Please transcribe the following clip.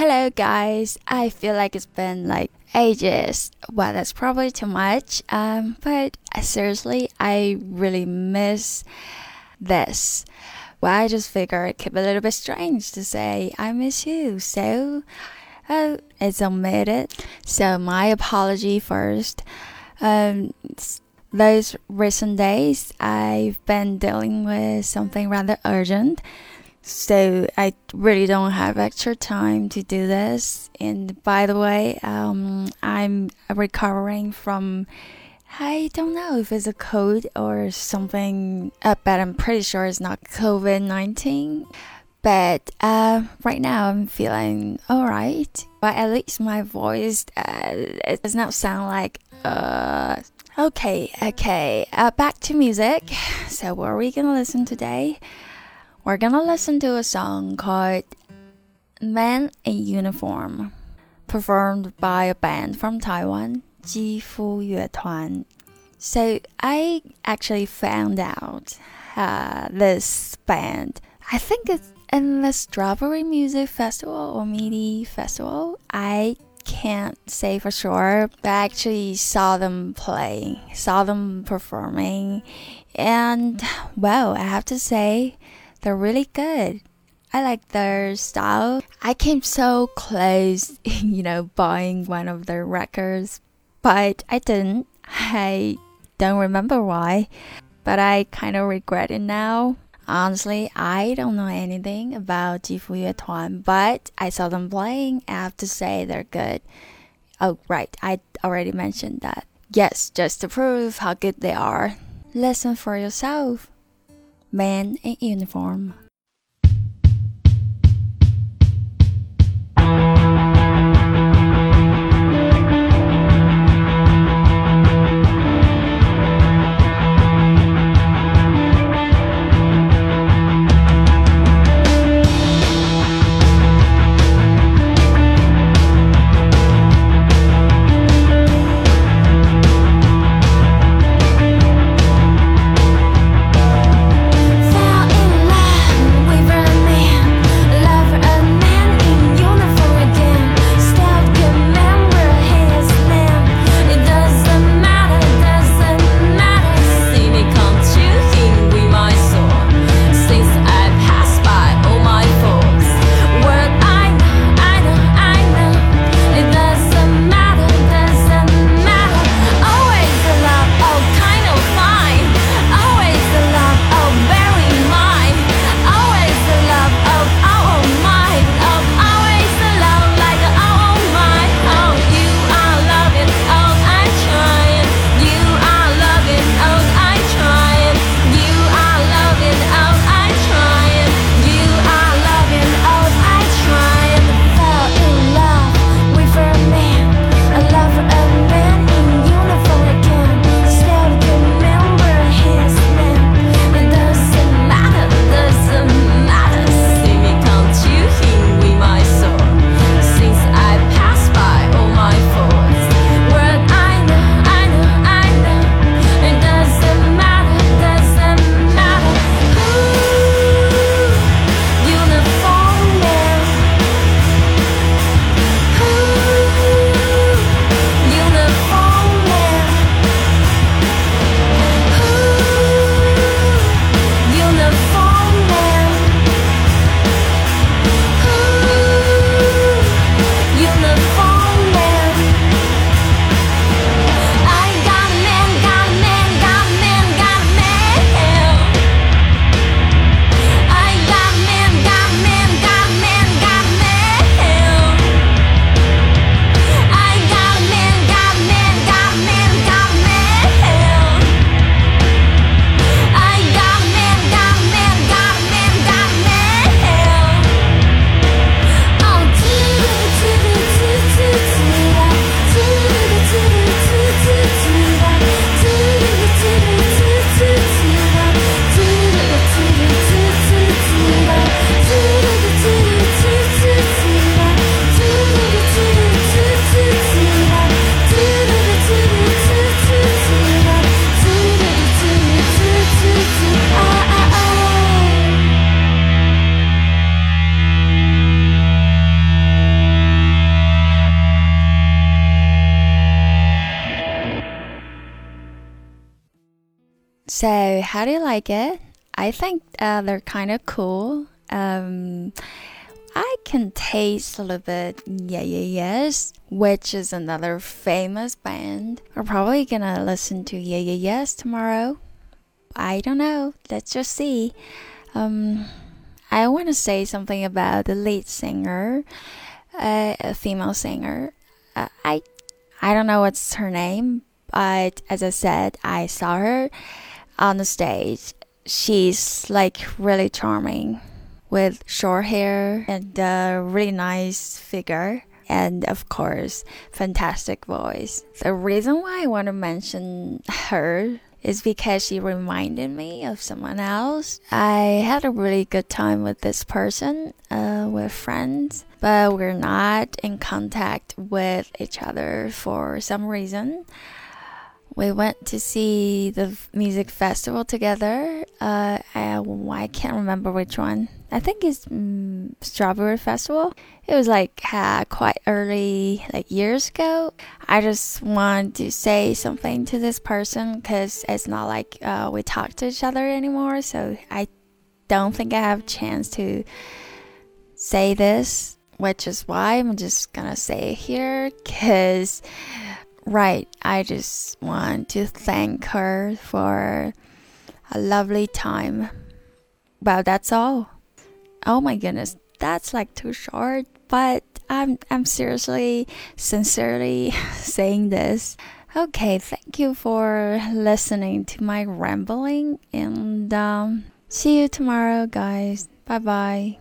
Hello, guys. I feel like it's been like ages. Well, that's probably too much. Um, but uh, seriously, I really miss this. Well, I just figure it could be a little bit strange to say I miss you. So, oh, it's omitted. So, my apology first. Um, those recent days, I've been dealing with something rather urgent. So I really don't have extra time to do this. And by the way, um, I'm recovering from I don't know if it's a cold or something, uh, but I'm pretty sure it's not COVID 19. But uh, right now I'm feeling alright. But at least my voice uh, it does not sound like uh. Okay, okay. Uh, back to music. So what are we gonna listen today? We're gonna listen to a song called Man in Uniform, performed by a band from Taiwan, Ji Fu Yue Tuan. So I actually found out uh, this band. I think it's in the Strawberry Music Festival or MIDI Festival. I can't say for sure, but I actually saw them play, saw them performing, and well, I have to say, they're really good. I like their style. I came so close, you know, buying one of their records, but I didn't. I don't remember why, but I kind of regret it now. Honestly, I don't know anything about Jifu Yuan, but I saw them playing. I have to say they're good. Oh, right, I already mentioned that. Yes, just to prove how good they are, listen for yourself. Man in uniform. So, how do you like it? I think uh, they're kind of cool. Um, I can taste a little bit Yeah Yeah Yeahs, which is another famous band. We're probably gonna listen to Yeah Yeah Yeahs tomorrow. I don't know. Let's just see. Um, I want to say something about the lead singer, uh, a female singer. Uh, I I don't know what's her name, but as I said, I saw her on the stage. She's like really charming with short hair and a really nice figure. And of course, fantastic voice. The reason why I want to mention her is because she reminded me of someone else. I had a really good time with this person, uh, with friends, but we're not in contact with each other for some reason we went to see the music festival together. Uh, I, I can't remember which one. I think it's um, Strawberry Festival. It was like uh, quite early, like years ago. I just want to say something to this person because it's not like uh, we talk to each other anymore. So I don't think I have a chance to say this, which is why I'm just gonna say it here because Right, I just want to thank her for a lovely time. Well, that's all. Oh my goodness, that's like too short, but I'm I'm seriously sincerely saying this. Okay, thank you for listening to my rambling and um, see you tomorrow guys. Bye bye.